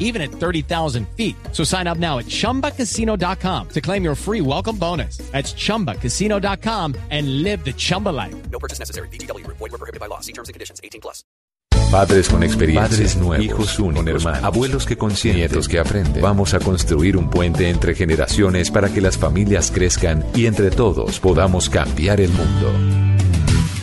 even at 30,000 feet. So sign up now at chumbacasino.com to claim your free welcome bonus. That's chumbacasino.com and live the Chumba life. No purchase necessary. BGW. Void were prohibited by law. See terms and conditions. 18 plus. Padres con experiencia, Padres nuevos, hijos únicos, con hermanos, abuelos que consienten, nietos que aprenden. Vamos a construir un puente entre generaciones para que las familias crezcan y entre todos podamos cambiar el mundo.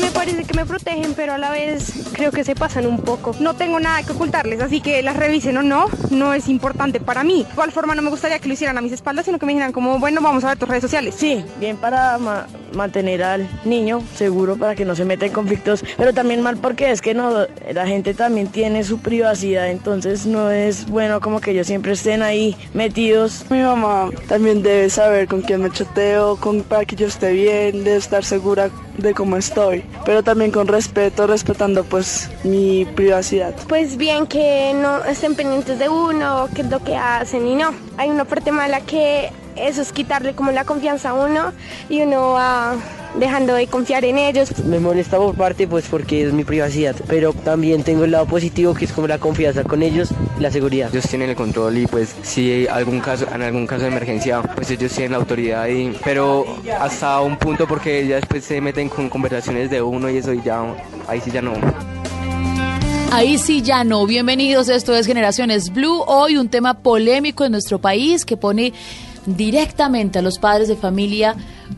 Me parece que me protegen, pero a la vez creo que se pasan un poco. No tengo nada que ocultarles, así que las revisen o no, no es importante para mí. De igual forma no me gustaría que lo hicieran a mis espaldas, sino que me dijeran como, bueno, vamos a ver tus redes sociales. Sí, bien para ma- mantener al niño seguro para que no se meta en conflictos, pero también mal porque es que no, la gente también tiene su privacidad, entonces no es bueno como que ellos siempre estén ahí metidos. Mi mamá también debe saber con quién me chateo, con, para que yo esté bien, debe estar segura de cómo estoy, pero también con respeto, respetando pues mi privacidad. Pues bien que no estén pendientes de uno, qué es lo que hacen y no. Hay una parte mala que eso es quitarle como la confianza a uno y uno va dejando de confiar en ellos. Me molesta por parte pues porque es mi privacidad, pero también tengo el lado positivo que es como la confianza con ellos y la seguridad. Ellos tienen el control y pues si hay algún caso, en algún caso de emergencia, pues ellos tienen la autoridad y, pero hasta un punto porque ya después se meten con conversaciones de uno y eso y ya, ahí sí ya no. Ahí sí ya no. Bienvenidos, esto es Generaciones Blue. Hoy un tema polémico en nuestro país que pone directamente a los padres de familia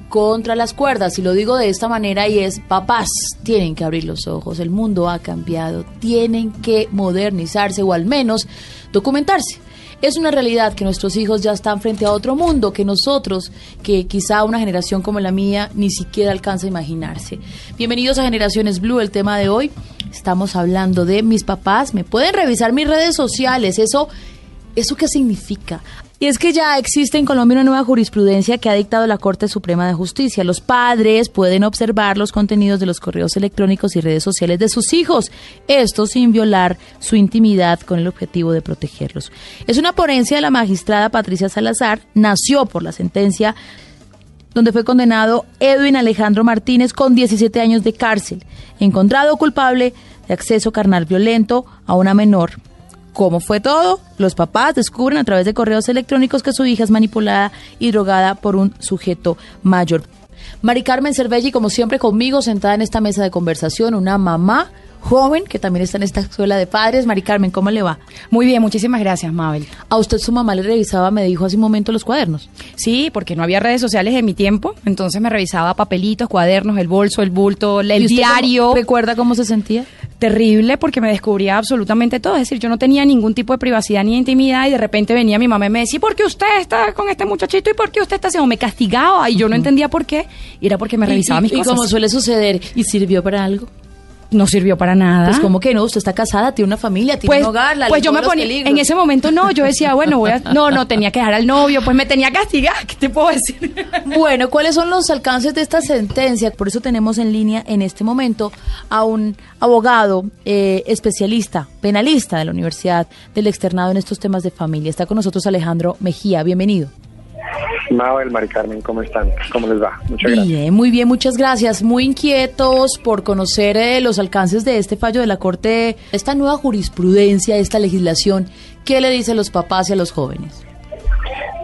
contra las cuerdas. Y lo digo de esta manera y es, papás, tienen que abrir los ojos. El mundo ha cambiado. Tienen que modernizarse o al menos documentarse. Es una realidad que nuestros hijos ya están frente a otro mundo que nosotros, que quizá una generación como la mía, ni siquiera alcanza a imaginarse. Bienvenidos a Generaciones Blue, el tema de hoy. Estamos hablando de mis papás. Me pueden revisar mis redes sociales. Eso, ¿eso qué significa? Y es que ya existe en Colombia una nueva jurisprudencia que ha dictado la Corte Suprema de Justicia. Los padres pueden observar los contenidos de los correos electrónicos y redes sociales de sus hijos, esto sin violar su intimidad con el objetivo de protegerlos. Es una ponencia de la magistrada Patricia Salazar, nació por la sentencia donde fue condenado Edwin Alejandro Martínez con 17 años de cárcel, encontrado culpable de acceso carnal violento a una menor. ¿Cómo fue todo? Los papás descubren a través de correos electrónicos que su hija es manipulada y drogada por un sujeto mayor. Mari Carmen Cervelli, como siempre, conmigo, sentada en esta mesa de conversación, una mamá joven que también está en esta escuela de padres. Mari Carmen, ¿cómo le va? Muy bien, muchísimas gracias, Mabel. A usted su mamá le revisaba, me dijo hace un momento, los cuadernos. Sí, porque no había redes sociales en mi tiempo, entonces me revisaba papelitos, cuadernos, el bolso, el bulto, el ¿Y usted diario. cómo- ¿Recuerda cómo se sentía? Terrible porque me descubría absolutamente todo, es decir, yo no tenía ningún tipo de privacidad ni de intimidad y de repente venía mi mamá y me decía, ¿por qué usted está con este muchachito y por qué usted está haciendo? Me castigaba y yo no entendía por qué y era porque me revisaba y, mis y cosas. como suele suceder, ¿y sirvió para algo? No sirvió para nada. Pues como que no, usted está casada, tiene una familia, tiene pues, un hogar, la pues yo me ponía, peligros. en ese momento no, yo decía, bueno, voy a, no, no, tenía que dejar al novio, pues me tenía que castigar, ¿qué te puedo decir? Bueno, ¿cuáles son los alcances de esta sentencia? Por eso tenemos en línea en este momento a un abogado eh, especialista, penalista de la Universidad del Externado en estos temas de familia. Está con nosotros Alejandro Mejía, bienvenido. Mabel, Mari Carmen, ¿cómo están? ¿Cómo les va? Muchas gracias. Bien, muy bien, muchas gracias. Muy inquietos por conocer eh, los alcances de este fallo de la Corte, esta nueva jurisprudencia, esta legislación. ¿Qué le dice a los papás y a los jóvenes?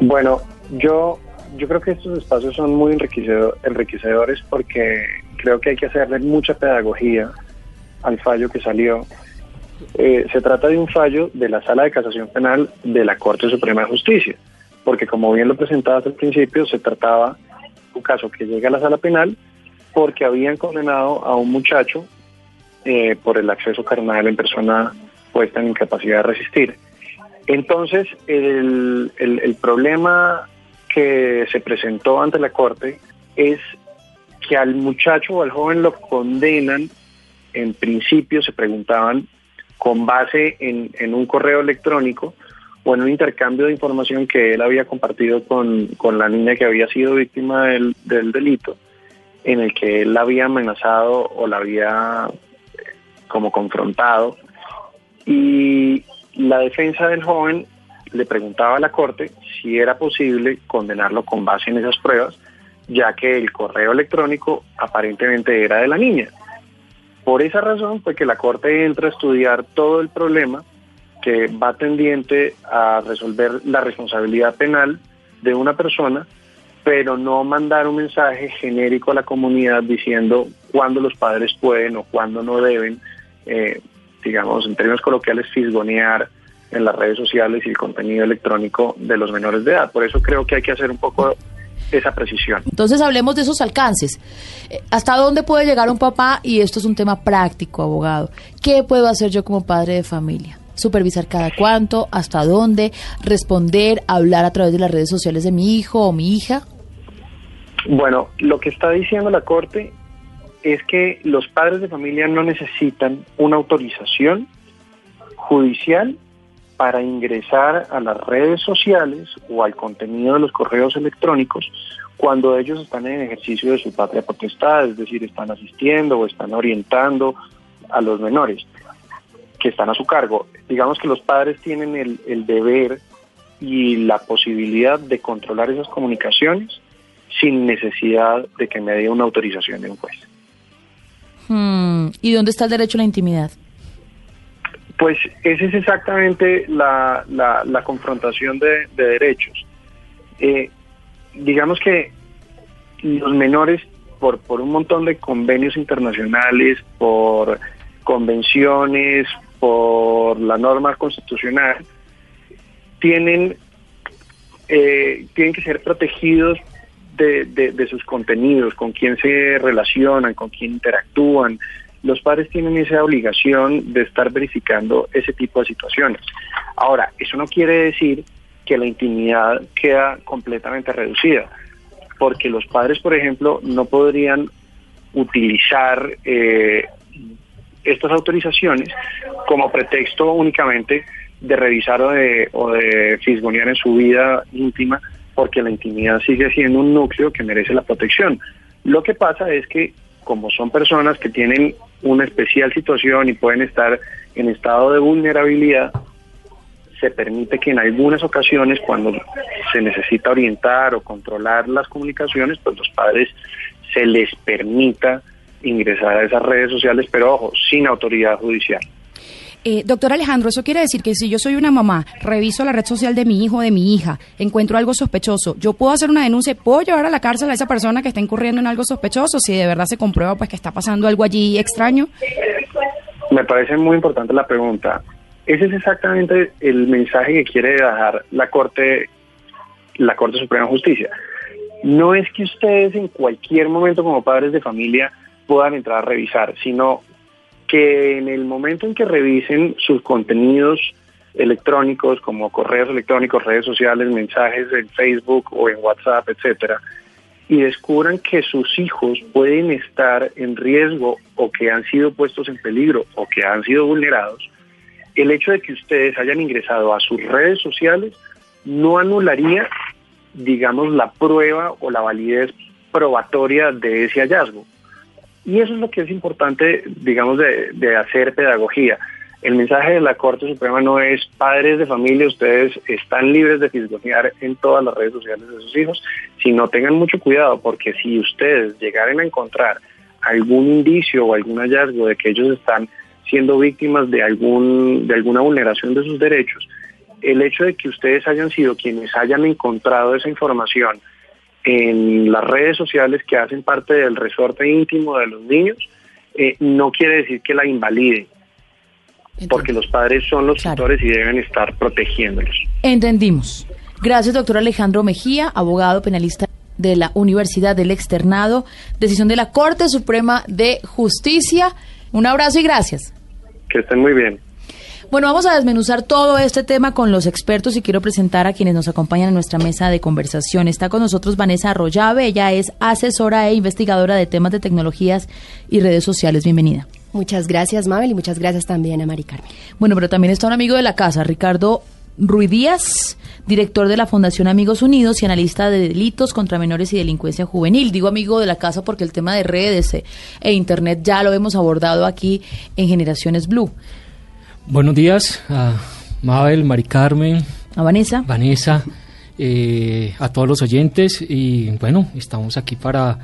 Bueno, yo, yo creo que estos espacios son muy enriquecedo- enriquecedores porque creo que hay que hacerle mucha pedagogía al fallo que salió. Eh, se trata de un fallo de la Sala de Casación Penal de la Corte Suprema de Justicia, porque como bien lo presentabas al principio, se trataba un caso que llega a la Sala Penal porque habían condenado a un muchacho eh, por el acceso carnal en persona puesta en incapacidad de resistir. Entonces, el, el- el problema que se presentó ante la Corte es que al muchacho o al joven lo condenan, en principio se preguntaban con base en, en un correo electrónico o en un intercambio de información que él había compartido con, con la niña que había sido víctima del, del delito, en el que él la había amenazado o la había eh, como confrontado. Y la defensa del joven le preguntaba a la corte si era posible condenarlo con base en esas pruebas, ya que el correo electrónico aparentemente era de la niña. Por esa razón fue que la corte entra a estudiar todo el problema que va tendiente a resolver la responsabilidad penal de una persona, pero no mandar un mensaje genérico a la comunidad diciendo cuándo los padres pueden o cuándo no deben, eh, digamos, en términos coloquiales, fisgonear en las redes sociales y el contenido electrónico de los menores de edad. Por eso creo que hay que hacer un poco esa precisión. Entonces hablemos de esos alcances. Eh, ¿Hasta dónde puede llegar un papá? Y esto es un tema práctico, abogado. ¿Qué puedo hacer yo como padre de familia? Supervisar cada cuánto, hasta dónde, responder, hablar a través de las redes sociales de mi hijo o mi hija. Bueno, lo que está diciendo la Corte es que los padres de familia no necesitan una autorización judicial para ingresar a las redes sociales o al contenido de los correos electrónicos cuando ellos están en ejercicio de su patria potestad, es decir, están asistiendo o están orientando a los menores que están a su cargo. Digamos que los padres tienen el, el deber y la posibilidad de controlar esas comunicaciones sin necesidad de que me dé una autorización de un juez. Hmm, ¿Y dónde está el derecho a la intimidad? Pues esa es exactamente la, la, la confrontación de, de derechos. Eh, digamos que los menores, por, por un montón de convenios internacionales, por convenciones, por la norma constitucional, tienen, eh, tienen que ser protegidos de, de, sus contenidos, con quién se relacionan, con quién interactúan, los padres tienen esa obligación de estar verificando ese tipo de situaciones. Ahora, eso no quiere decir que la intimidad queda completamente reducida, porque los padres, por ejemplo, no podrían utilizar eh, estas autorizaciones como pretexto únicamente de revisar o de, o de fisgonear en su vida íntima, porque la intimidad sigue siendo un núcleo que merece la protección. Lo que pasa es que como son personas que tienen una especial situación y pueden estar en estado de vulnerabilidad, se permite que en algunas ocasiones, cuando se necesita orientar o controlar las comunicaciones, pues los padres se les permita ingresar a esas redes sociales, pero ojo, sin autoridad judicial. Eh, doctor Alejandro, eso quiere decir que si yo soy una mamá, reviso la red social de mi hijo o de mi hija, encuentro algo sospechoso, yo puedo hacer una denuncia, puedo llevar a la cárcel a esa persona que está incurriendo en algo sospechoso, si de verdad se comprueba pues que está pasando algo allí extraño. Me parece muy importante la pregunta. Ese es exactamente el mensaje que quiere dejar la Corte, la Corte Suprema de Justicia. No es que ustedes en cualquier momento como padres de familia puedan entrar a revisar, sino que en el momento en que revisen sus contenidos electrónicos como correos electrónicos, redes sociales, mensajes en Facebook o en WhatsApp, etcétera, y descubran que sus hijos pueden estar en riesgo o que han sido puestos en peligro o que han sido vulnerados, el hecho de que ustedes hayan ingresado a sus redes sociales no anularía, digamos, la prueba o la validez probatoria de ese hallazgo. Y eso es lo que es importante, digamos, de, de, hacer pedagogía. El mensaje de la Corte Suprema no es padres de familia, ustedes están libres de fisgonear en todas las redes sociales de sus hijos, sino tengan mucho cuidado, porque si ustedes llegaren a encontrar algún indicio o algún hallazgo de que ellos están siendo víctimas de algún de alguna vulneración de sus derechos, el hecho de que ustedes hayan sido quienes hayan encontrado esa información en las redes sociales que hacen parte del resorte íntimo de los niños, eh, no quiere decir que la invalide, Entonces, porque los padres son los claro. tutores y deben estar protegiéndolos. Entendimos. Gracias, doctor Alejandro Mejía, abogado penalista de la Universidad del Externado, decisión de la Corte Suprema de Justicia. Un abrazo y gracias. Que estén muy bien. Bueno, vamos a desmenuzar todo este tema con los expertos y quiero presentar a quienes nos acompañan en nuestra mesa de conversación. Está con nosotros Vanessa Arroyave, ella es asesora e investigadora de temas de tecnologías y redes sociales. Bienvenida. Muchas gracias, Mabel, y muchas gracias también a Mari Carmen. Bueno, pero también está un amigo de la casa, Ricardo Ruidías, director de la Fundación Amigos Unidos y analista de delitos contra menores y delincuencia juvenil. Digo amigo de la casa porque el tema de redes e, e Internet ya lo hemos abordado aquí en Generaciones Blue. Buenos días a Mabel, Mari Carmen. A Vanessa. Vanessa, eh, a todos los oyentes y bueno, estamos aquí para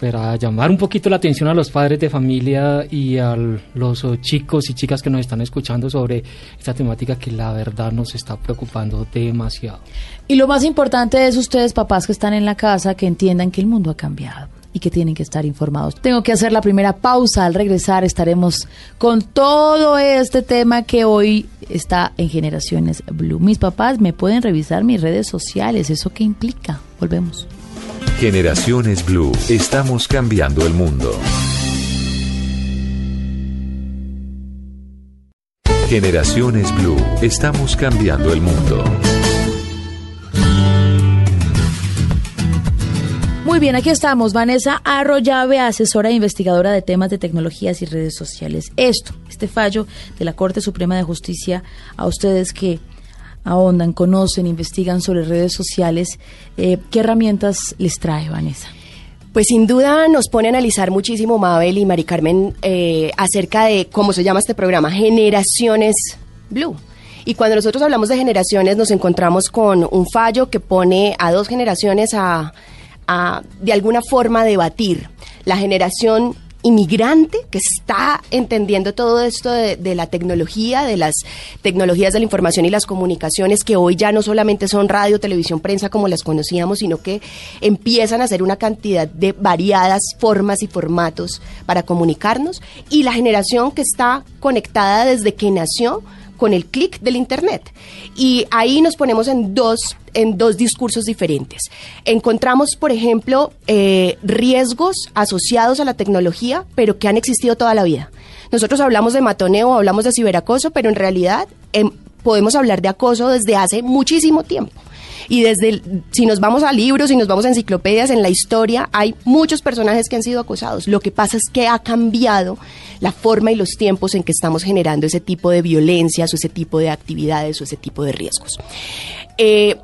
para llamar un poquito la atención a los padres de familia y a los chicos y chicas que nos están escuchando sobre esta temática que la verdad nos está preocupando demasiado. Y lo más importante es ustedes, papás que están en la casa, que entiendan que el mundo ha cambiado y que tienen que estar informados. Tengo que hacer la primera pausa. Al regresar estaremos con todo este tema que hoy está en Generaciones Blue. Mis papás me pueden revisar mis redes sociales. ¿Eso qué implica? Volvemos. Generaciones Blue, estamos cambiando el mundo. Generaciones Blue, estamos cambiando el mundo. Muy bien, aquí estamos. Vanessa Arroyave, asesora e investigadora de temas de tecnologías y redes sociales. Esto, este fallo de la Corte Suprema de Justicia, a ustedes que ahondan, conocen, investigan sobre redes sociales. Eh, ¿Qué herramientas les trae, Vanessa? Pues sin duda nos pone a analizar muchísimo Mabel y Mari Carmen eh, acerca de cómo se llama este programa, Generaciones Blue. Y cuando nosotros hablamos de generaciones nos encontramos con un fallo que pone a dos generaciones a, de alguna forma debatir. La generación inmigrante que está entendiendo todo esto de, la tecnología, de las tecnologías de la información y las comunicaciones, que hoy ya no solamente son radio, televisión, prensa como las conocíamos, sino que empiezan a ser una cantidad de variadas formas y formatos para comunicarnos, y la generación que está conectada desde que nació con el clic del Internet. Y ahí nos ponemos en dos, en dos discursos diferentes. Encontramos, por ejemplo, eh, riesgos asociados a la tecnología, pero que han existido toda la vida. Nosotros hablamos de matoneo, hablamos de ciberacoso, pero en realidad em, podemos hablar de acoso desde hace muchísimo tiempo. Y desde, si nos vamos a libros, si nos vamos a enciclopedias, en la historia hay muchos personajes que han sido acosados. Lo que pasa es que ha cambiado la forma y los tiempos en que estamos generando ese tipo de violencias o ese tipo de actividades o ese tipo de riesgos. Eh,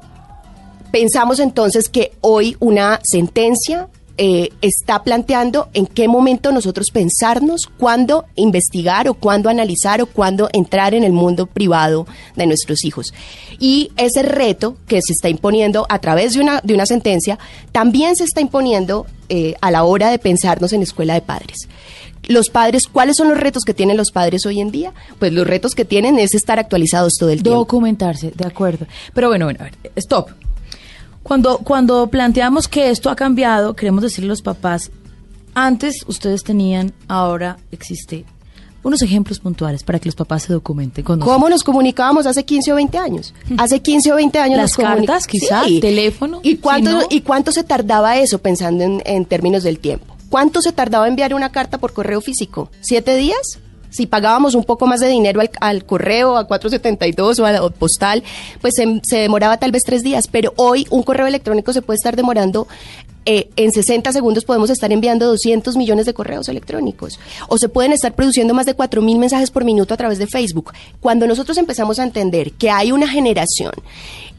pensamos entonces que hoy una sentencia eh, está planteando en qué momento nosotros pensarnos, cuándo investigar o cuándo analizar o cuándo entrar en el mundo privado de nuestros hijos. Y ese reto que se está imponiendo a través de una, de una sentencia también se está imponiendo eh, a la hora de pensarnos en escuela de padres los padres, ¿cuáles son los retos que tienen los padres hoy en día? Pues los retos que tienen es estar actualizados todo el tiempo. Documentarse, de acuerdo. Pero bueno, bueno, a ver, stop. Cuando, cuando planteamos que esto ha cambiado, queremos decirle a los papás, antes ustedes tenían, ahora existe. Unos ejemplos puntuales para que los papás se documenten con ¿Cómo nos comunicábamos hace 15 o 20 años? Hace 15 o 20 años Las cartas, quizás, teléfono. ¿Y cuánto, ¿Y cuánto se tardaba eso pensando en, en términos del tiempo? ¿Cuánto se tardaba enviar una carta por correo físico? ¿Siete días? si pagábamos un poco más de dinero al, correo, a 472 o al postal, pues se, demoraba tal vez tres días, pero hoy un correo electrónico se puede estar demorando eh, en 60 segundos podemos estar enviando 200 millones de correos electrónicos. O se pueden estar produciendo más de 4 mil mensajes por minuto a través de Facebook. Cuando nosotros empezamos a entender que hay una generación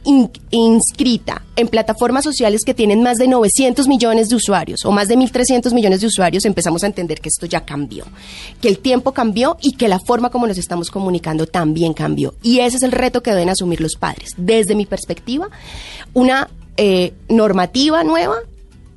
inscrita en plataformas sociales que tienen más de 900 millones de usuarios o más de 1.300 millones de usuarios, empezamos a entender que esto ya cambió, que el tiempo cambió y que la forma como nos estamos comunicando también cambió. Y ese es el reto que deben asumir los padres. Desde mi perspectiva, una eh, normativa nueva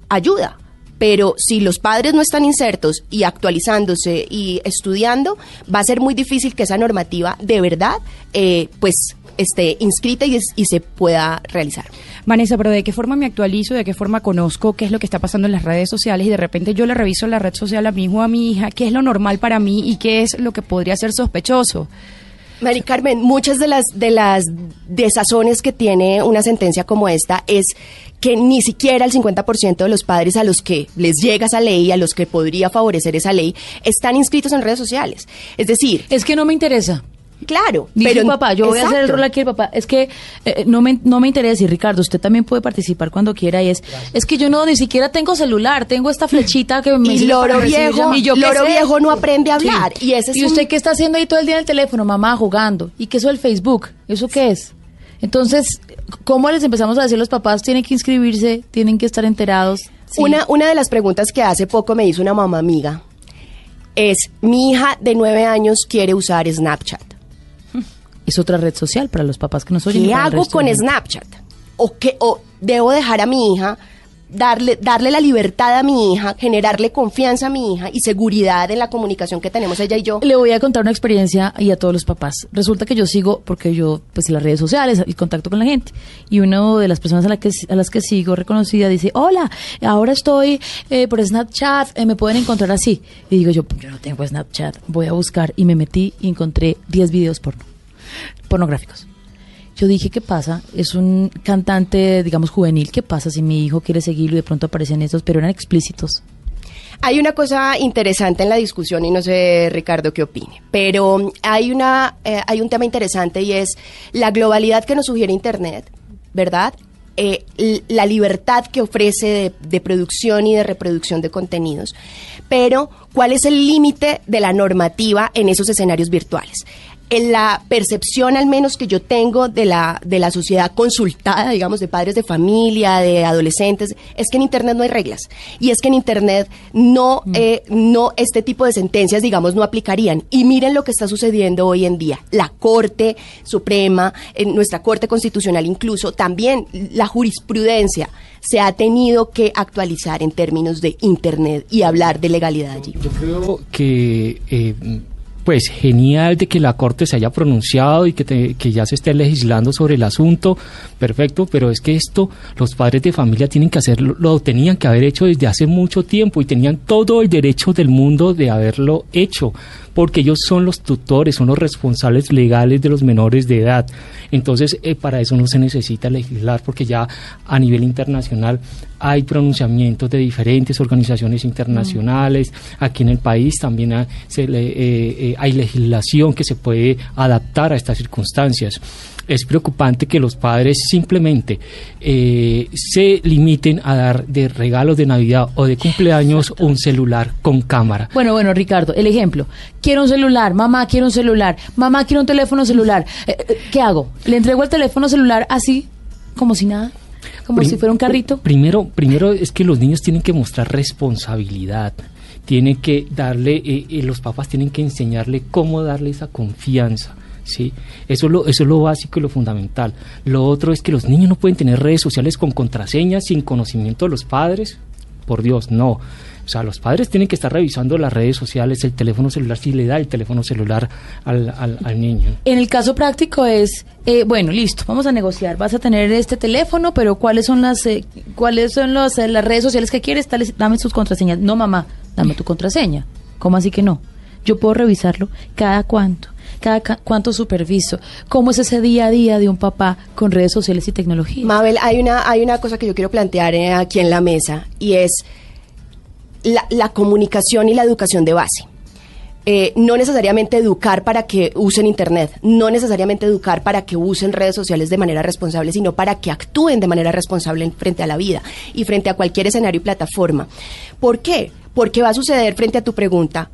ayuda, pero si los padres no están insertos y actualizándose y estudiando, va a ser muy difícil que esa normativa de verdad, eh, pues esté inscrita y, y, se pueda realizar. Vanessa, pero ¿de qué forma me actualizo? ¿De qué forma conozco qué es lo que está pasando en las redes sociales? Y de repente yo le reviso la red social a mi hijo o a mi hija, qué es lo normal para mí y qué es lo que podría ser sospechoso. Mari Carmen, muchas de las, de las desazones que tiene una sentencia como esta es que ni siquiera el 50% de los padres a los que les llega esa ley, a los que podría favorecer esa ley, están inscritos en redes sociales. Es decir... Es que no me interesa. Claro, Dice pero el papá, yo voy a hacer el rol aquí el papá. Es que eh, no, me, no me interesa. Y Ricardo, usted también puede participar cuando quiera. Y es, es que yo no ni siquiera tengo celular. Tengo esta flechita que me Y loro viejo. ¿Y yo loro viejo no aprende a hablar. Y ese es ¿Y un- usted qué está haciendo ahí todo el día en el teléfono? Mamá, jugando. ¿Y qué es eso del Facebook? ¿Eso qué es? Entonces, ¿cómo les empezamos a decir los papás? Tienen que inscribirse, tienen que estar enterados. Sí. Una, una de las preguntas que hace poco me hizo una mamá amiga es, mi hija de nueve años quiere usar Snapchat. Es otra red social para los papás que nos oyen. ¿Qué hago con. Snapchat? ¿O, qué, ¿O debo dejar a mi hija, darle, darle la libertad a mi hija, generarle confianza a mi hija y seguridad en la comunicación que tenemos ella y yo? Le voy a contar una experiencia y a todos los papás. Resulta que yo sigo, porque yo, pues en las redes sociales, el contacto con la gente, y una de las personas a, la que, a las que sigo reconocida dice, hola, ahora estoy eh, por Snapchat, eh, me pueden encontrar así. Y digo yo, yo no tengo Snapchat, voy a buscar, y me metí y encontré 10 videos porno, pornográficos. Yo dije, ¿qué pasa? Es un cantante, digamos, juvenil. ¿Qué pasa si mi hijo quiere seguirlo y de pronto aparecen estos, pero eran explícitos? Hay una cosa interesante en la discusión y no sé, Ricardo, qué opine, pero hay, una, eh, hay un tema interesante y es la globalidad que nos sugiere Internet, ¿verdad? Eh, la libertad que ofrece de producción y de reproducción de contenidos, pero ¿cuál es el límite de la normativa en esos escenarios virtuales? En la percepción al menos que yo tengo de la, de la sociedad consultada, digamos, de padres de familia, de adolescentes, es que en Internet no hay reglas. Y es que en Internet no, eh, no este tipo de sentencias, digamos, no aplicarían. Y miren lo que está sucediendo hoy en día. La Corte Suprema, en nuestra Corte Constitucional incluso, también la jurisprudencia se ha tenido que actualizar en términos de Internet y hablar de legalidad allí. Yo creo que, eh, pues, genial de que la Corte se haya pronunciado y que, te- que ya se esté legislando sobre el asunto, perfecto, pero es que esto los padres de familia tienen que hacerlo, lo tenían que haber hecho desde hace mucho tiempo y tenían todo el derecho del mundo de haberlo hecho, porque ellos son los tutores, son los responsables legales de los menores de edad. Entonces, eh, para eso no se necesita legislar, porque ya a nivel internacional hay pronunciamientos de diferentes organizaciones internacionales. Aquí en el país también eh, eh, hay legislación que se puede adaptar a estas circunstancias. Es preocupante que los padres simplemente eh, se limiten a dar de regalos de Navidad o de cumpleaños un celular con cámara. Bueno, bueno, Ricardo, el ejemplo. Quiero un celular, mamá quiero un celular, mamá quiero un teléfono celular. Eh, eh, ¿Qué hago? ¿Le entrego el teléfono celular así, como si nada? Como Prim- si fuera un carrito. Primero, primero es que los niños tienen que mostrar responsabilidad. Tienen que darle, eh, eh, los papás tienen que enseñarle cómo darle esa confianza. ¿Sí? Eso, es lo, eso es lo básico y lo fundamental. Lo otro es que los niños no pueden tener redes sociales con contraseñas sin conocimiento de los padres. Por Dios, no. O sea, los padres tienen que estar revisando las redes sociales, el teléfono celular, si le da el teléfono celular al, al- niño. En el caso práctico es, eh, bueno, listo, vamos a negociar. Vas a tener este teléfono, pero ¿cuáles son las, eh, cuáles son eh, las redes sociales que quieres? Dame sus contraseñas. No, mamá, dame tu contraseña. ¿Cómo así que no? Yo puedo revisarlo cada cuánto, cada ca- cuánto superviso. ¿Cómo es ese día a día de un papá con redes sociales y tecnología? Mabel, hay una, hay una cosa que yo quiero plantear eh, aquí en la mesa y es la, comunicación y la educación de base. Eh, no necesariamente educar para que usen Internet, no necesariamente educar para que usen redes sociales de manera responsable, sino para que actúen de manera responsable en- frente a la vida y frente a cualquier escenario y plataforma. ¿Por qué? Porque va a suceder frente a tu pregunta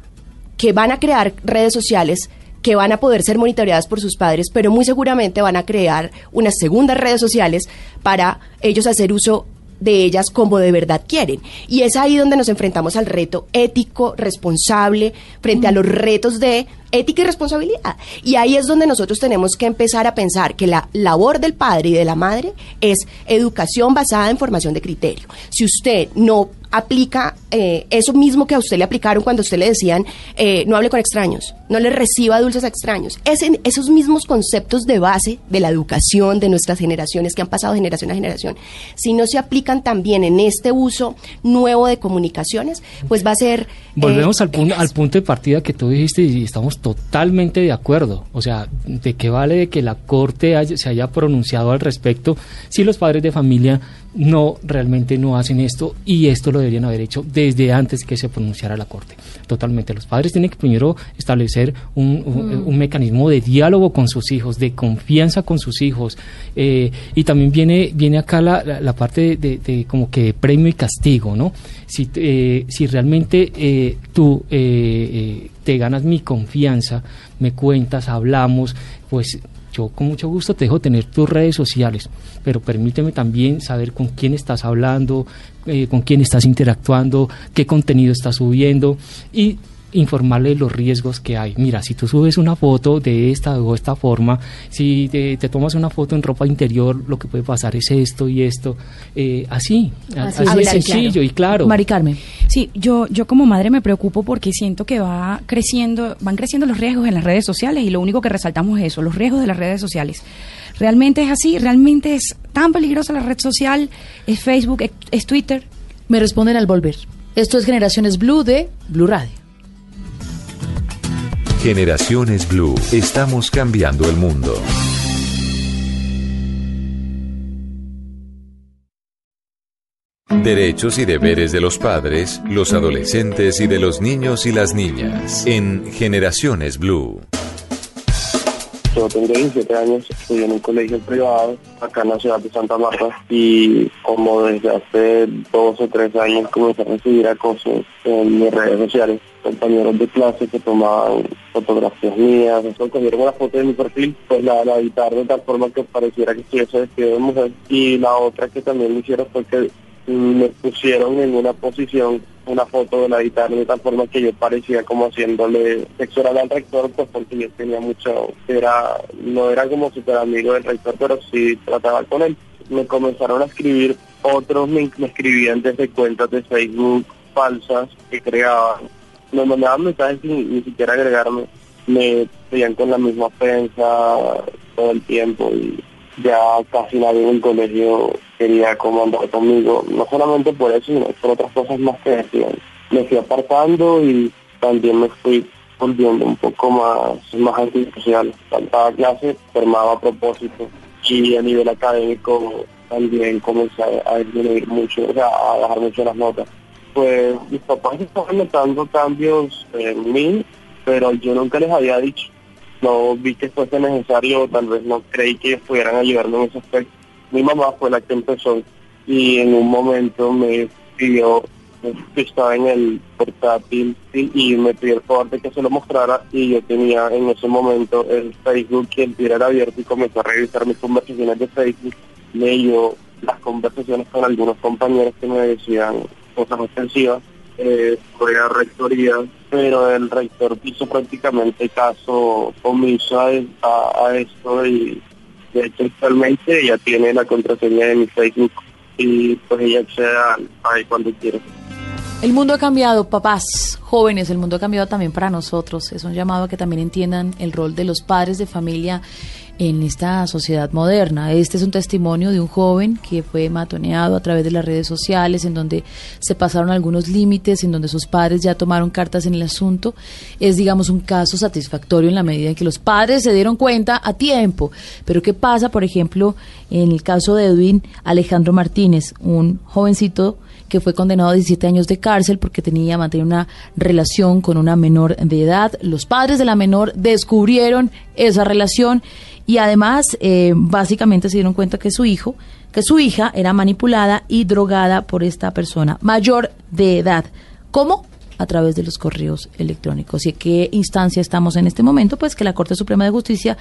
que van a crear redes sociales que van a poder ser monitoreadas por sus padres, pero muy seguramente van a crear unas segundas redes sociales para ellos hacer uso de ellas como de verdad quieren. Y es ahí donde nos enfrentamos al reto ético, responsable, frente a los retos de ética y responsabilidad. Y ahí es donde nosotros tenemos que empezar a pensar que la labor del padre y de la madre es educación basada en formación de criterio. Si usted no aplica eh, eso mismo que a usted le aplicaron cuando a usted le decían eh, no hable con extraños, no le reciba dulces a extraños. Es en esos mismos conceptos de base de la educación de nuestras generaciones que han pasado generación a generación, si no se aplican también en este uso nuevo de comunicaciones, pues va a ser... eh, Volvemos al, punto, al punto de partida que tú dijiste y estamos totalmente de acuerdo. O sea, ¿de qué vale de que la Corte haya- se haya pronunciado al respecto si los padres de familia no, realmente no hacen esto y esto lo deberían haber hecho desde antes que se pronunciara la Corte. Totalmente. Los padres tienen que primero establecer un, un- Mm. un mecanismo de diálogo con sus hijos, de confianza con sus hijos. eh, y también viene, viene acá la, la- la parte de, de- de como que premio y castigo, ¿no? Si, eh, si realmente eh, tú eh, eh, te ganas mi confianza, me cuentas, hablamos, pues yo con mucho gusto te dejo tener tus redes sociales, pero permíteme también saber con quién estás hablando, eh, con quién estás interactuando, qué contenido estás subiendo y informarle los riesgos que hay. Mira, si tú subes una foto de esta o esta forma, si te, te tomas una foto en ropa interior, lo que puede pasar es esto y esto, eh, así, Así así, es. sencillo claro. y claro. Mari Carmen. Sí, yo, yo como madre me preocupo porque siento que va creciendo, van creciendo los riesgos en las redes sociales y lo único que resaltamos es eso, los riesgos de las redes sociales. ¿Realmente es así? ¿Realmente es tan peligrosa la red social? ¿Es Facebook? ¿Es, es Twitter? Me responden al volver. Esto es Generaciones Blue de Blue Radio. Generaciones Blue. Estamos cambiando el mundo. Derechos y deberes de los padres, los adolescentes y de los niños y las niñas. En Generaciones Blue. Yo tengo 17 años, estudié en un colegio privado acá en la ciudad de Santa Marta y como desde hace dos o tres años comencé a recibir acoso en mis redes sociales. Compañeros de clase que tomaban fotografías mías, eso cogieron una foto de mi perfil, pues la, la de tal forma que pareciera que estuviese vestido de mujer. Y la otra que también me hicieron fue que me pusieron en una posición una foto de la guitarra de tal forma que yo parecía como haciéndole sexo al rector pues porque yo tenía mucho era no era como súper amigo del rector pero sí trataba con él. Me comenzaron a escribir otros me, escribían desde cuentas de Facebook falsas que creaban. Me mandaban mensajes sin ni siquiera agregarme. Me veían con la misma ofensa todo el tiempo y ya casi nadie en el colegio quería como andar conmigo, no solamente por eso, sino por otras cosas más que decían. Me fui apartando y también me fui volviendo un poco más, más antisocial. Faltaba clase, formaba propósito y a nivel académico también comencé a, a disminuir mucho, o sea, a bajar mucho las notas. Pues mis papás estaban notando cambios en mí, pero yo nunca les había dicho no vi que fuese necesario, tal vez no creí que pudieran ayudarme en ese aspecto. Mi mamá fue la que empezó y en un momento me pidió que estaba en el portátil y, me pidió el favor de que se lo mostrara y yo tenía en ese momento el Facebook y el Twitter era abierto y comenzó a revisar mis conversaciones de Facebook, leyó las conversaciones con algunos compañeros que me decían cosas ofensivas. Eh, fue a rectoría, pero el rector hizo prácticamente caso omiso a, a- a esto y de hecho actualmente ella tiene la contraseña de mi Facebook y pues ella accede ahí cuando quiere. El mundo ha cambiado, papás, jóvenes, el mundo ha cambiado también para nosotros. Es un llamado a que también entiendan el rol de los padres de familia en esta sociedad moderna. Este es un testimonio de un joven que fue matoneado a través de las redes sociales, en donde se pasaron algunos límites, en donde sus padres ya tomaron cartas en el asunto. Es, digamos, un caso satisfactorio en la medida en que los padres se dieron cuenta a tiempo. Pero ¿qué pasa, por ejemplo, en el caso de Edwin Alejandro Martínez, un jovencito que fue condenado a 17 años de cárcel porque tenía mantenía una relación con una menor de edad. Los padres de la menor descubrieron esa relación y además eh, básicamente se dieron cuenta que su hijo, que su hija era manipulada y drogada por esta persona mayor de edad. ¿Cómo? a través de los correos electrónicos. ¿Y en qué instancia estamos en este momento? Pues que la Corte Suprema de Justicia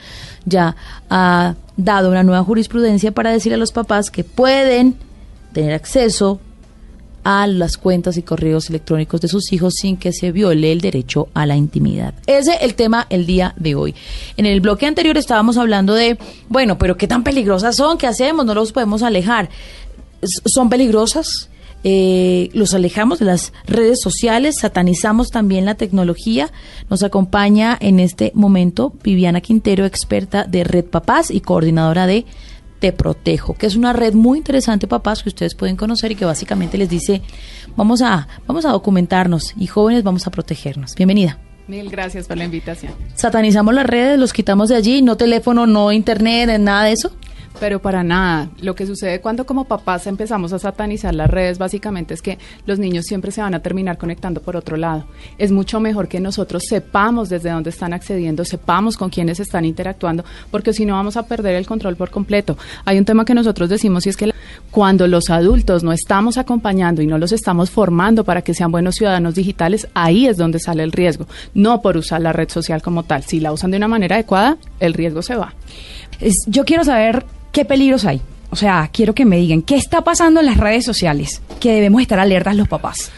ya ha dado una nueva jurisprudencia para decir a los papás que pueden tener acceso a las cuentas y correos electrónicos de sus hijos sin que se viole el derecho a la intimidad. Ese es el tema el día de hoy. En el bloque anterior estábamos hablando de, bueno, pero qué tan peligrosas son, qué hacemos, no los podemos alejar. ¿Son peligrosas? Eh, los alejamos de las redes sociales, satanizamos también la tecnología. Nos acompaña en este momento Viviana Quintero, experta de Red Papás y coordinadora de Te Protejo, que es una red muy interesante, papás, que ustedes pueden conocer y que básicamente les dice, vamos a, vamos a documentarnos y jóvenes vamos a protegernos. Bienvenida. Mil gracias por la invitación. Satanizamos las redes, los quitamos de allí, no teléfono, no internet, nada de eso. Pero para nada. Lo que sucede cuando como papás empezamos a satanizar las redes básicamente es que los niños siempre se van a terminar conectando por otro lado. Es mucho mejor que nosotros sepamos desde dónde están accediendo, sepamos con quiénes están interactuando, porque si no vamos a perder el control por completo. Hay un tema que nosotros decimos y es que cuando los adultos no estamos acompañando y no los estamos formando para que sean buenos ciudadanos digitales, ahí es donde sale el riesgo, no por usar la red social como tal. Si la usan de una manera adecuada, el riesgo se va. Yo quiero saber qué peligros hay. O sea, quiero que me digan qué está pasando en las redes sociales, que debemos estar alertas los papás.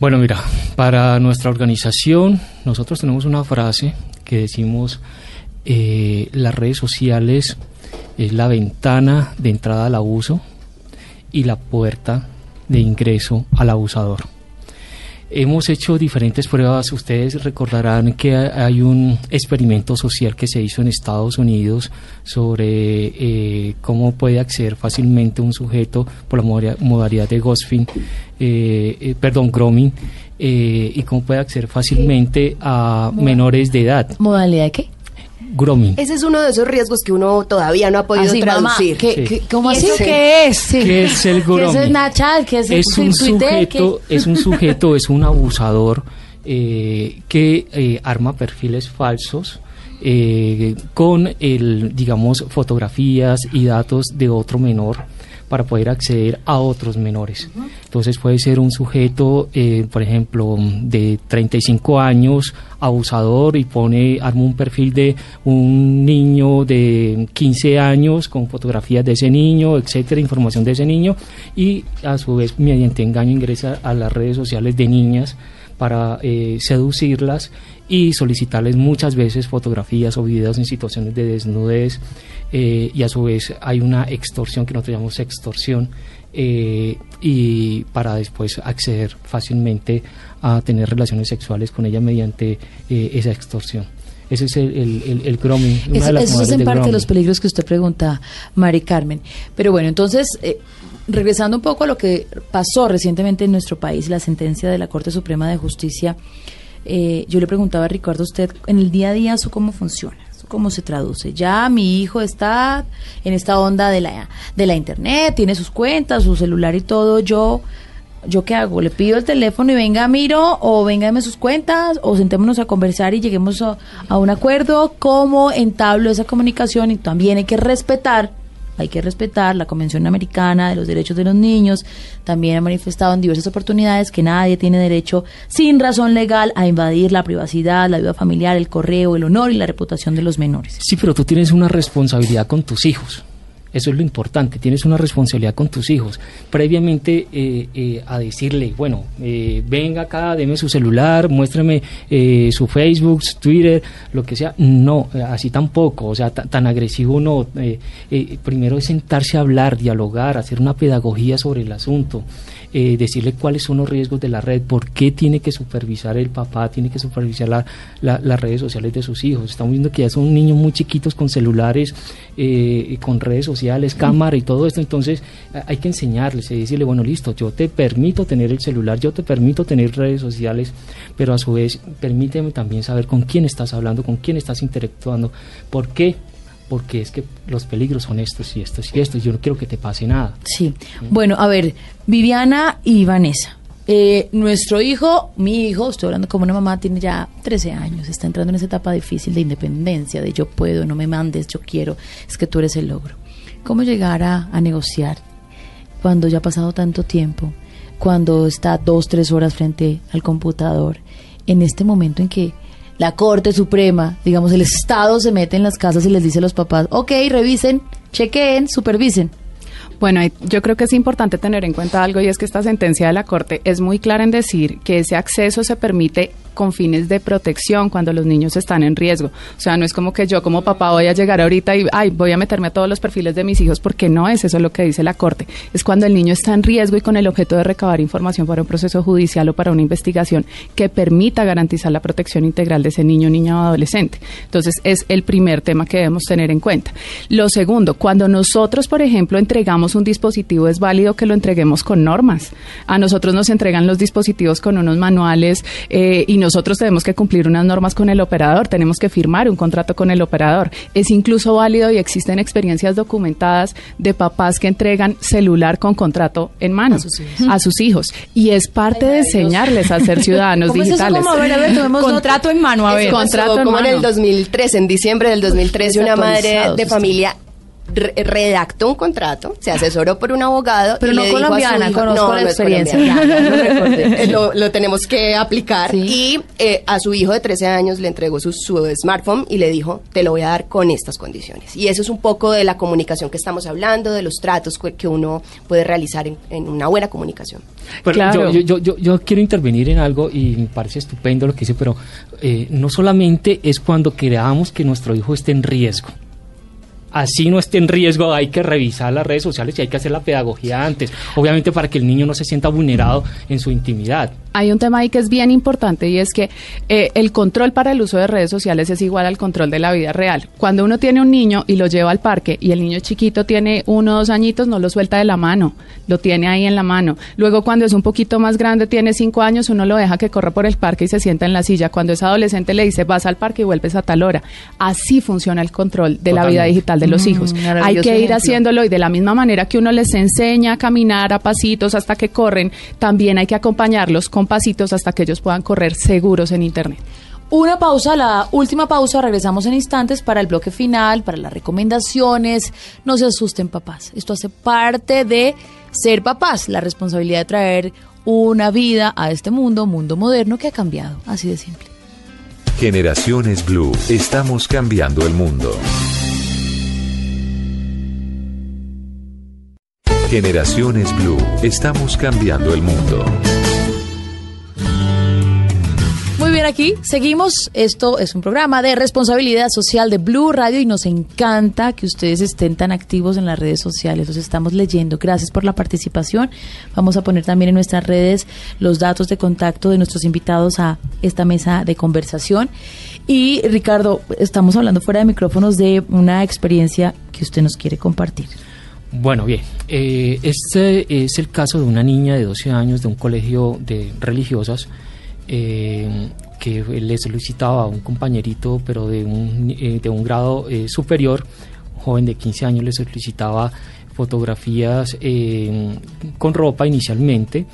Bueno, mira, para nuestra organización nosotros tenemos una frase que decimos, eh, las redes sociales es la ventana de entrada al abuso y la puerta de ingreso al abusador. Hemos hecho diferentes pruebas. Ustedes recordarán que ha- hay un experimento social que se hizo en Estados Unidos sobre eh, cómo puede acceder fácilmente un sujeto por la moda- modalidad de ghosting, eh, eh, perdón, grooming, eh, y cómo puede acceder fácilmente a menores de edad. ¿Modalidad de qué? Grooming. Ese es uno de esos riesgos que uno todavía no ha podido Así, mamá, traducir. ¿qué- Sí. qué- ¿Cómo ¿Y así? qué es? Sí. ¿Qué es el ¿Qué es grooming? Snapchat? ¿Qué es, es un Twitter? ¿Qué- sujeto, es un sujeto, es un abusador eh, que eh, arma perfiles falsos eh, con el, digamos, fotografías y datos de otro menor para poder acceder a otros menores. Entonces puede ser un sujeto, eh, por ejemplo, de 35 años, abusador y pone, arma un perfil de un niño de 15 años con fotografías de ese niño, etcétera, información de ese niño y a su vez mediante engaño ingresa a las redes sociales de niñas para eh, seducirlas y solicitarles muchas veces fotografías o videos en situaciones de desnudez eh, y a su vez hay una extorsión que nosotros llamamos extorsión eh, y para después acceder fácilmente a tener relaciones sexuales con ella mediante eh, esa extorsión. Ese es el, el, el, el grooming, Eso, es en parte de los peligros que usted pregunta, Mari Carmen. Pero bueno, entonces, regresando un poco a lo que pasó recientemente en nuestro país, la sentencia de la Corte Suprema de Justicia, eh, yo le preguntaba a Ricardo usted, en el día a día, ¿eso cómo funciona? ¿Eso cómo se traduce? Ya mi hijo está en esta onda de la, de la internet, tiene sus cuentas, su celular y todo, yo... ¿Yo qué hago? ¿Le pido el teléfono y venga, miro? ¿O venga, sus cuentas? ¿O sentémonos a conversar y lleguemos a, a un acuerdo? ¿Cómo entablo esa comunicación? Y también hay que respetar, hay que respetar la Convención Americana de los Derechos de los Niños. También ha manifestado en diversas oportunidades que nadie tiene derecho, sin razón legal, a invadir la privacidad, la vida familiar, el correo, el honor y la reputación de los menores. Sí, pero tú tienes una responsabilidad con tus hijos. Eso es lo importante, tienes una responsabilidad con tus hijos. Previamente eh, eh, a decirle, bueno, eh, venga acá, deme su celular, muéstrame eh, su Facebook, su Twitter, lo que sea. No, así tampoco, o sea, ta- tan agresivo no. Eh, eh, primero es sentarse a hablar, dialogar, hacer una pedagogía sobre el asunto. Eh, decirle cuáles son los riesgos de la red, por qué tiene que supervisar el papá, tiene que supervisar la- la- las redes sociales de sus hijos. Estamos viendo que ya son niños muy chiquitos con celulares, eh, con redes sociales, cámara y todo esto, entonces a- hay que enseñarles y decirle, bueno, listo, yo te permito tener el celular, yo te permito tener redes sociales, pero a su vez permíteme también saber con quién estás hablando, con quién estás interactuando, por qué porque es que los peligros son estos y estos y estos. Yo no quiero que te pase nada. Sí. Bueno, a ver, Viviana y Vanessa. Eh, nuestro hijo, mi hijo, estoy hablando como una mamá, tiene ya 13 años, está entrando en esa etapa difícil de independencia, de yo puedo, no me mandes, yo quiero, es que tú eres el logro. ¿Cómo llegar a, a negociar cuando ya ha pasado tanto tiempo, cuando está dos, tres horas frente al computador, en este momento en que la Corte Suprema, digamos, el Estado se mete en las casas y les dice a los papás, ok, revisen, chequeen, supervisen. Bueno, yo creo que es importante tener en cuenta algo y es que esta sentencia de la Corte es muy clara en decir que ese acceso se permite con fines de protección cuando los niños están en riesgo. O sea, no es como que yo como papá voy a llegar ahorita y ay, voy a meterme a todos los perfiles de mis hijos porque no es eso lo que dice la Corte. Es cuando el niño está en riesgo y con el objeto de recabar información para un proceso judicial o para una investigación que permita garantizar la protección integral de ese niño, niña o adolescente. Entonces, es el primer tema que debemos tener en cuenta. Lo segundo, cuando nosotros, por ejemplo, entregamos entregamos un dispositivo es válido que lo entreguemos con normas. A nosotros nos entregan los dispositivos con unos manuales eh, y nosotros tenemos que cumplir unas normas con el operador, tenemos que firmar un contrato con el operador. Es incluso válido y existen experiencias documentadas de papás que entregan celular con contrato en mano a sus hijos. Y es parte de enseñarles a ser ciudadanos ¿Cómo es eso? digitales. ¿Cómo? A ver, a ver. Contrato en mano, a ver. Contrato en como en el mano. 2003, en diciembre del 2013, una madre de familia re- redactó un contrato, se asesoró por un abogado. Pero y no le dijo a su colombiana, hijo- conozco no, la no es experiencia. colombiana. Ya, ya, lo lo, tenemos que aplicar. Y eh, a su hijo de 13 años le entregó su, su smartphone y le dijo, te lo voy a dar con estas condiciones. Y eso es un poco de la comunicación que estamos hablando, de los tratos que uno puede realizar en, en una buena comunicación. Pero Claro. yo, yo, yo, yo- yo quiero intervenir en algo y me parece estupendo lo que dice, pero eh, no solamente es cuando creamos que nuestro hijo esté en riesgo. Así no esté en riesgo, hay que revisar las redes sociales y hay que hacer la pedagogía antes, obviamente para que el niño no se sienta vulnerado en su intimidad. Hay un tema ahí que es bien importante y es que eh, el control para el uso de redes sociales es igual al control de la vida real. Cuando uno tiene un niño y lo lleva al parque y el niño chiquito tiene uno o dos añitos, no lo suelta de la mano, lo tiene ahí en la mano. Luego cuando es un poquito más grande, tiene cinco años, uno lo deja que corra por el parque y se sienta en la silla. Cuando es adolescente le dice, vas al parque y vuelves a tal hora. Así funciona el control de la vida digital de los Mm, hijos. Hay que ir ejemplo. haciéndolo y de la misma manera que uno les enseña a caminar a pasitos hasta que corren, también hay que acompañarlos con pasitos hasta que ellos puedan correr seguros en Internet. Una pausa, la última pausa, regresamos en instantes para el bloque final, para las recomendaciones. No se asusten, papás. Esto hace parte de ser papás, la responsabilidad de traer una vida a este mundo, mundo moderno que ha cambiado, así de simple. Generaciones Blue. Estamos cambiando el mundo. Generaciones Blue. Estamos cambiando el mundo. Aquí seguimos. Esto es un programa de responsabilidad social de Blue Radio y nos encanta que ustedes estén tan activos en las redes sociales. Los estamos leyendo. Gracias por la participación. Vamos a poner también en nuestras redes los datos de contacto de nuestros invitados a esta mesa de conversación. Y Ricardo, estamos hablando fuera de micrófonos de una experiencia que usted nos quiere compartir. Bueno, bien, eh, este es el caso de una niña de 12 años de un colegio de religiosas eh, que le solicitaba a un compañerito, pero de un, eh, de un grado eh, superior, un joven de 15 años le solicitaba fotografías eh, con ropa inicialmente.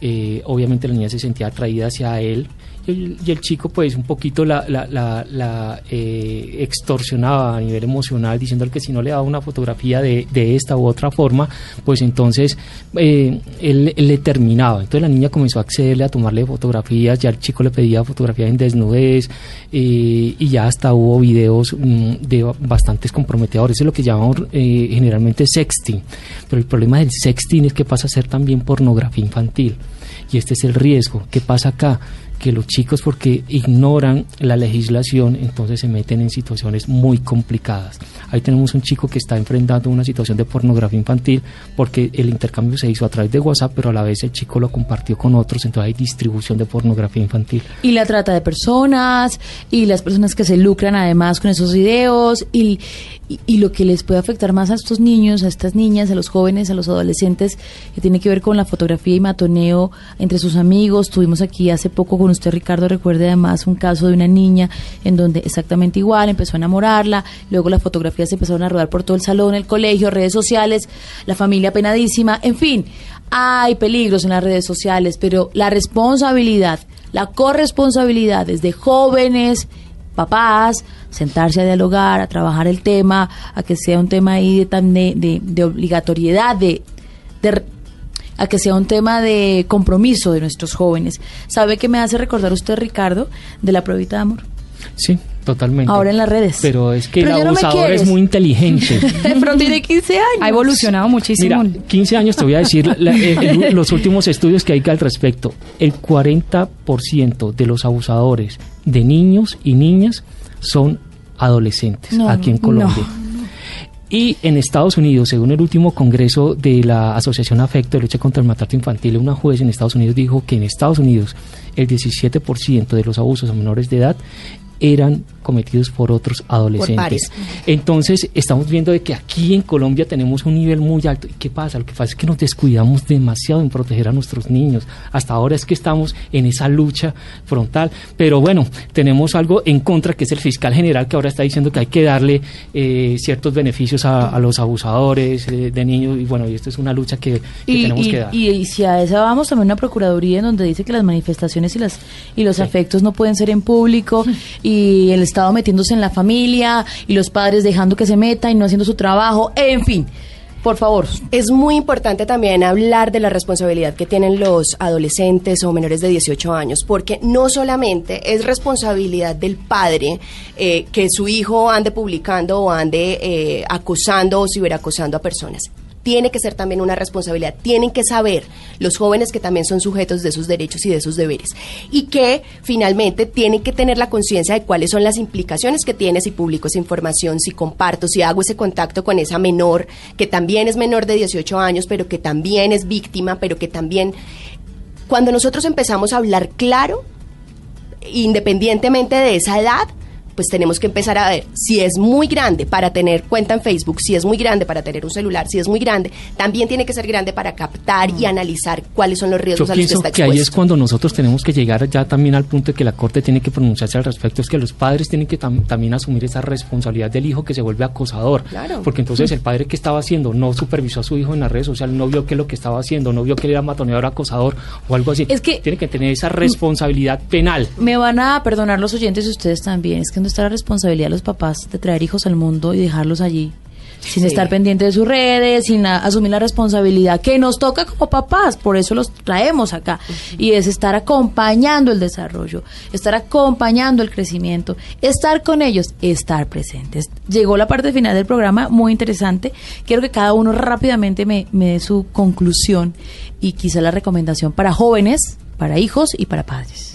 Eh, obviamente la niña se sentía atraída hacia él y el, chico pues un poquito la, la, la, la, eh, extorsionaba a nivel emocional diciéndole que si no le daba una fotografía de, de esta u otra forma pues entonces eh, él, él le terminaba entonces la niña comenzó a accederle a tomarle fotografías ya el chico le pedía fotografías en desnudez eh, y ya hasta hubo videos mm, de bastantes comprometedores eso es lo que llamamos eh, generalmente sexting pero el problema del sexting es que pasa a ser también pornografía infantil y este es el riesgo. ¿Qué pasa acá? Que los chicos, porque ignoran la legislación, entonces se meten en situaciones muy complicadas. Ahí tenemos un chico que está enfrentando una situación de pornografía infantil porque el intercambio se hizo a través de WhatsApp, pero a la vez el chico lo compartió con otros, entonces hay distribución de pornografía infantil. Y la trata de personas, y las personas que se lucran además con esos videos, y, y, lo que les puede afectar más a estos niños, a estas niñas, a los jóvenes, a los adolescentes, que tiene que ver con la fotografía y matoneo entre sus amigos. Tuvimos aquí hace poco con usted, Ricardo, recuerde además un caso de una niña en donde exactamente igual, empezó a enamorarla, luego las fotografías se empezaron a rodar por todo el salón, el colegio, redes sociales, la familia penadísima, en fin, hay peligros en las redes sociales, pero la responsabilidad, la corresponsabilidad es de jóvenes, papás, sentarse a dialogar, a trabajar el tema, a que sea un tema ahí de, de, de- obligatoriedad, de- a que sea un tema de compromiso de nuestros jóvenes. ¿Sabe qué me hace recordar usted, Ricardo, de la pruebita de amor? Sí, totalmente. Ahora en las redes. Pero es que Pero el no abusador quieres. es muy inteligente. Pero tiene 15 años. Ha evolucionado muchísimo. Mira, 15 años te voy a decir la- el- el- los últimos estudios que hay al respecto. El 40% de los abusadores de niños y niñas son adolescentes No, aquí en no, Colombia. Y en Estados Unidos, según el último congreso de la Asociación Afecto de Lucha contra el Maltrato Infantil, una juez en Estados Unidos dijo que en Estados Unidos el 17% de los abusos a menores de edad eran cometidos por otros adolescentes. Entonces, estamos viendo de que aquí en Colombia tenemos un nivel muy alto. ¿Y qué pasa? Lo que pasa es que nos descuidamos demasiado en proteger a nuestros niños. Hasta ahora es que estamos en esa lucha frontal. Pero bueno, tenemos algo en contra, que es el fiscal general, que ahora está diciendo que hay que darle eh, ciertos beneficios a, a los abusadores eh, de niños. Y bueno, y esto es una lucha que, que Y, tenemos y- que dar. y- y si a esa vamos, también una procuraduría en donde dice que las manifestaciones y las y los afectos no pueden ser en público y el Estado metiéndose en la familia y los padres dejando que se meta y no haciendo su trabajo, en fin. Por favor. Es muy importante también hablar de la responsabilidad que tienen los adolescentes o menores de 18 años, porque no solamente es responsabilidad del padre eh, que su hijo ande publicando o ande eh, acosando o ciberacosando a personas. Tiene que ser también una responsabilidad. Tienen que saber los jóvenes que también son sujetos de sus derechos y de sus deberes. Y que finalmente tienen que tener la conciencia de cuáles son las implicaciones que tiene si publico esa información, si comparto, si hago ese contacto con esa menor, que también es menor de 18 años, pero que también es víctima, pero que también... Cuando nosotros empezamos a hablar claro, independientemente de esa edad, pues tenemos que empezar a ver si es muy grande para tener cuenta en Facebook, si es muy grande para tener un celular, si es muy grande, también tiene que ser grande para captar y analizar cuáles son los Yo riesgos a los que está que ahí es expuesto. cuando nosotros tenemos que llegar ya también al punto de que la Corte tiene que pronunciarse al respecto, es que los padres tienen que tam- también asumir esa responsabilidad del hijo que se vuelve acosador. Claro. Porque entonces el padre que estaba haciendo no supervisó a su hijo en las redes sociales, no vio qué es lo que estaba haciendo, no vio que él era matoneador, acosador o algo así. Es que- tiene que tener esa responsabilidad penal. Me van a perdonar los oyentes y ustedes también. Es que no está la responsabilidad de los papás de traer hijos al mundo y dejarlos allí. Sin Sí. estar pendiente de sus redes, sin asumir la responsabilidad que nos toca como papás, por eso los traemos acá. Y es estar acompañando el desarrollo, estar acompañando el crecimiento, estar con ellos, estar presentes. Llegó la parte final del programa, muy interesante. Quiero que cada uno rápidamente me, me dé su conclusión y quizá la recomendación para jóvenes, para hijos y para padres.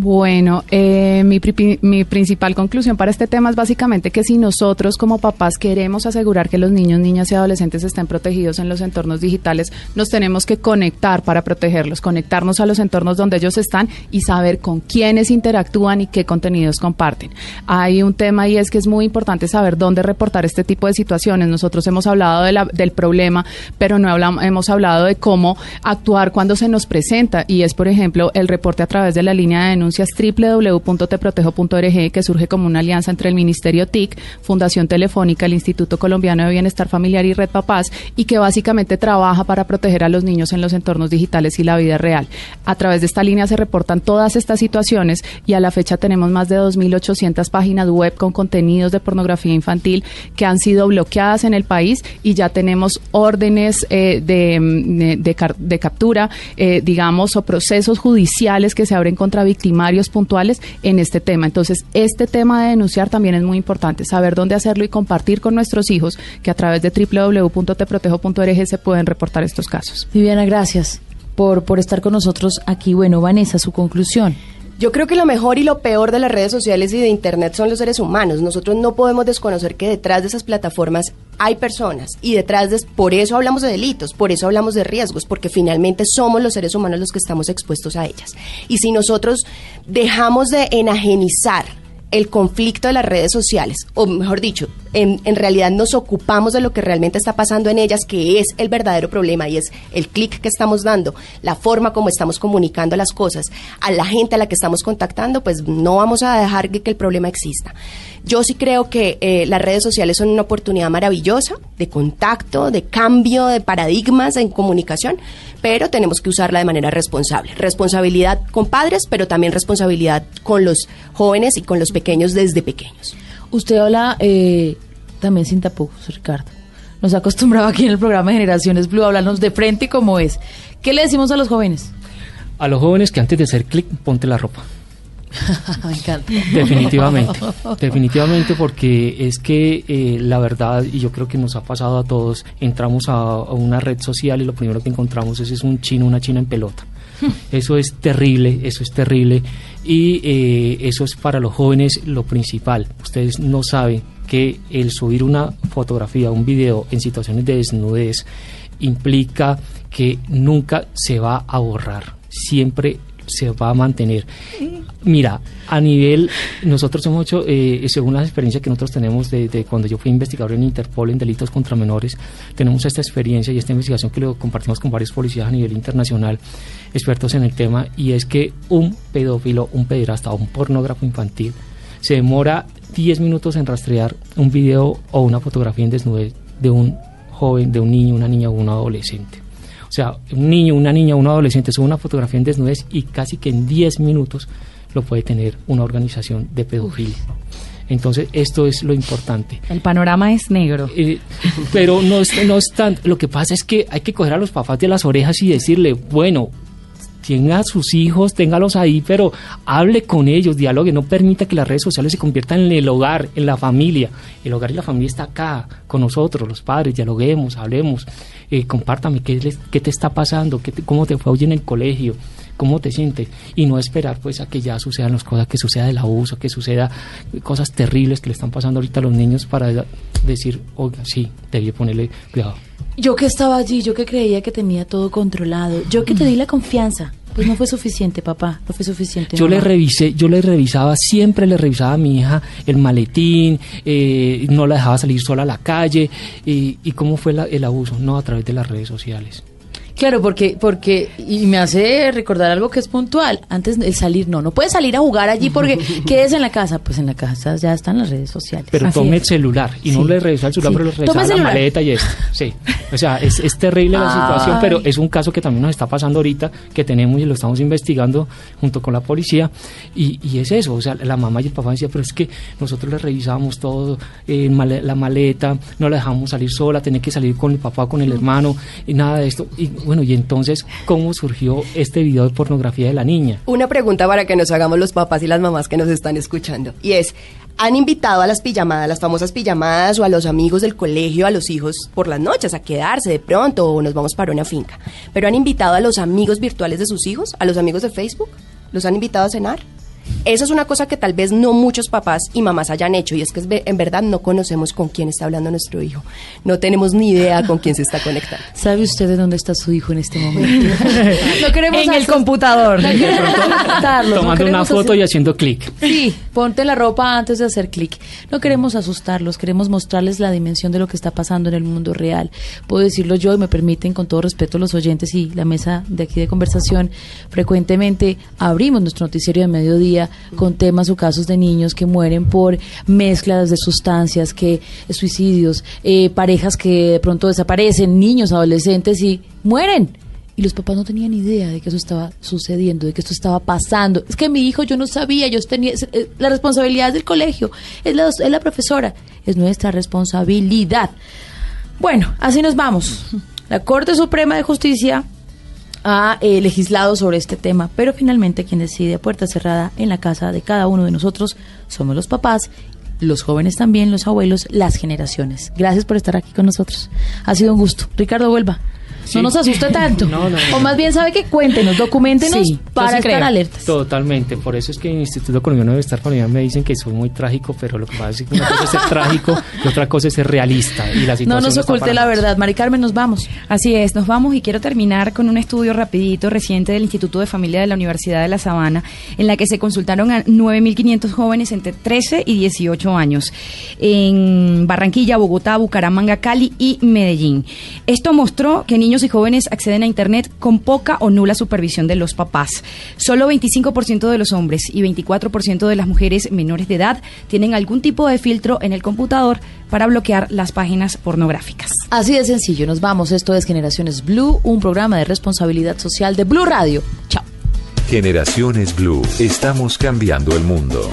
Bueno, eh, mi, mi principal conclusión para este tema es básicamente que si nosotros como papás queremos asegurar que los niños, niñas y adolescentes estén protegidos en los entornos digitales, nos tenemos que conectar para protegerlos, conectarnos a los entornos donde ellos están y saber con quiénes interactúan y qué contenidos comparten. Hay un tema y es que es muy importante saber dónde reportar este tipo de situaciones. Nosotros hemos hablado de la- del problema, pero no hablamos, hemos hablado de cómo actuar cuando se nos presenta y es, por ejemplo, el reporte a través de la línea de denuncias www.teprotejo.org que surge como una alianza entre el Ministerio TIC, Fundación Telefónica, el Instituto Colombiano de Bienestar Familiar y Red Papás y que básicamente trabaja para proteger a los niños en los entornos digitales y la vida real. A través de esta línea se reportan todas estas situaciones y a la fecha tenemos más de 2.800 páginas web con contenidos de pornografía infantil que han sido bloqueadas en el país y ya tenemos órdenes eh, de, mm, de de captura, eh, digamos, o procesos judiciales que se abren contra victimarios puntuales en este tema. Entonces, este tema de denunciar también es muy importante, saber dónde hacerlo y compartir con nuestros hijos que a través de www.teprotejo.org se pueden reportar estos casos. Viviana, gracias por, por estar con nosotros aquí. Bueno, Vanessa, su conclusión. Yo creo que lo mejor y lo peor de las redes sociales y de Internet son los seres humanos. Nosotros no podemos desconocer que detrás de esas plataformas hay personas y detrás de... Por eso hablamos de delitos, por eso hablamos de riesgos, porque finalmente somos los seres humanos los que estamos expuestos a ellas. Y si nosotros dejamos de enajenizar el conflicto de las redes sociales, o mejor dicho, en, en realidad nos ocupamos de lo que realmente está pasando en ellas, que es el verdadero problema y es el clic que estamos dando, la forma como estamos comunicando las cosas a la gente a la que estamos contactando, pues no vamos a dejar que, el problema exista. Yo sí creo que eh, las redes sociales son una oportunidad maravillosa de contacto, de cambio de paradigmas en comunicación, pero tenemos que usarla de manera responsable. Responsabilidad con padres, pero también responsabilidad con los jóvenes y con los pequeños desde pequeños. Usted habla eh, también sin tapujos, Ricardo. Nos ha acostumbrado aquí en el programa de Generaciones Blue a hablarnos de frente y como es. ¿Qué le decimos a los jóvenes? A los jóvenes que antes de hacer clic, ponte la ropa. Me encanta. Definitivamente, definitivamente porque es que eh, la verdad, y yo creo que nos ha pasado a todos, entramos a, a una red social y lo primero que encontramos es, es un chino, una china en pelota. Eso es terrible, eso es terrible y eh, eso es para los jóvenes lo principal. Ustedes no saben que el subir una fotografía, un video en situaciones de desnudez implica que nunca se va a borrar. Siempre se va a mantener. Mira, a nivel, nosotros hemos hecho, eh, según las experiencias que nosotros tenemos de, cuando yo fui investigador en Interpol en delitos contra menores, tenemos esta experiencia y esta investigación que lo compartimos con varios policías a nivel internacional, expertos en el tema, y es que un pedófilo, un pederasta o un pornógrafo infantil se demora 10 minutos en rastrear un video o una fotografía en desnudez de un joven, de un niño, una niña o un adolescente. O sea, un niño, una niña un adolescente sube una fotografía en desnudez y casi que en 10 minutos lo puede tener una organización de pedofilia. Entonces, esto es lo importante. El panorama es negro. Eh, pero no es, no es tan. Lo que pasa es que hay que coger a los papás de las orejas y decirle, bueno, tenga a sus hijos, téngalos ahí, pero hable con ellos, dialogue, no permita que las redes sociales se conviertan en el hogar, en la familia. El hogar y la familia está acá, con nosotros, los padres, dialoguemos, hablemos, eh, compártame qué, les- qué te está pasando, qué te- cómo te fue hoy en el colegio, cómo te sientes, y no esperar pues a que ya sucedan las cosas, que suceda el abuso, que suceda cosas terribles que le están pasando ahorita a los niños para decir, oiga, sí, debí ponerle cuidado. Yo que estaba allí, yo que creía que tenía todo controlado, yo que te di la confianza, pues no fue suficiente, papá, no fue suficiente. Yo le revisé, yo le revisaba, siempre le revisaba a mi hija el maletín, eh, no la dejaba salir sola a la calle. Y, y cómo fue la- el abuso? No, a través de las redes sociales. Claro, porque, porque, y me hace recordar algo que es puntual. Antes el salir, no, no puedes salir a jugar allí porque quedes en la casa. Pues en la casa ya están las redes sociales. Pero Así tome es. el celular y no le revisaba el celular, Sí. pero le el la celular. maleta y esto. Sí. O sea, es, es terrible la situación, pero es un caso que también nos está pasando ahorita, que tenemos y lo estamos investigando junto con la policía. Y, y es eso, o sea, la mamá y el papá decían, pero es que nosotros le revisábamos todo, eh, male- la maleta, no la dejamos salir sola, tenía que salir con el papá, con el hermano, y nada de esto. Y bueno, y entonces, ¿cómo surgió este video de pornografía de la niña? Una pregunta para que nos hagamos los papás y las mamás que nos están escuchando. Y es, ¿han invitado a las pijamadas, las famosas pijamadas o a los amigos del colegio, a los hijos por las noches a quedarse de pronto o nos vamos para una finca? ¿Pero han invitado a los amigos virtuales de sus hijos, a los amigos de Facebook? ¿Los han invitado a cenar? Eso es una cosa que tal vez no muchos papás y mamás hayan hecho y es que es ve- en verdad no conocemos con quién está hablando nuestro hijo. No tenemos ni idea con quién se está conectando. ¿Sabe usted de dónde está su hijo en este momento? no queremos En el computador. No no Tomando una foto y haciendo clic. Sí, ponte la ropa antes de hacer clic. No queremos asustarlos, queremos mostrarles la dimensión de lo que está pasando en el mundo real. Puedo decirlo yo y me permiten, con todo respeto, los oyentes y la mesa de aquí de conversación, frecuentemente abrimos nuestro noticiero de mediodía con temas o casos de niños que mueren por mezclas de sustancias, que suicidios, eh, parejas que de pronto desaparecen, niños, adolescentes y mueren. Y los papás no tenían idea de que eso estaba sucediendo, de que esto estaba pasando. Es que mi hijo yo no sabía, yo tenía eh, la responsabilidad es del colegio, es la, es la profesora, es nuestra responsabilidad. Bueno, así nos vamos. La Corte Suprema de Justicia ha eh, legislado sobre este tema, pero finalmente quien decide a puerta cerrada en la casa de cada uno de nosotros somos los papás, los jóvenes también, los abuelos, las generaciones. Gracias por estar aquí con nosotros. Ha sido un gusto. Ricardo, vuelva. Sí. No nos asuste tanto. No, no, no. O más bien sabe que cuéntenos, documentenos Sí, para sí estar alertas. Totalmente, por eso es que en el Instituto Colombiano de Estar Familiar me dicen que soy muy trágico, pero lo que pasa es que una cosa es ser trágico y otra cosa es ser realista. Y la No nos oculte la verdad. Mari Carmen, nos vamos. Así es, nos vamos y quiero terminar con un estudio rapidito reciente del Instituto de Familia de la Universidad de La Sabana, en la que se consultaron a 9.500 jóvenes entre 13 y 18 años en Barranquilla, Bogotá, Bucaramanga, Cali y Medellín. Esto mostró que niños y jóvenes acceden a Internet con poca o nula supervisión de los papás. Solo 25% de los hombres y 24% de las mujeres menores de edad tienen algún tipo de filtro en el computador para bloquear las páginas pornográficas. Así de sencillo, nos vamos. Esto es Generaciones Blue, un programa de responsabilidad social de Blue Radio. Chao. Generaciones Blue. Estamos cambiando el mundo.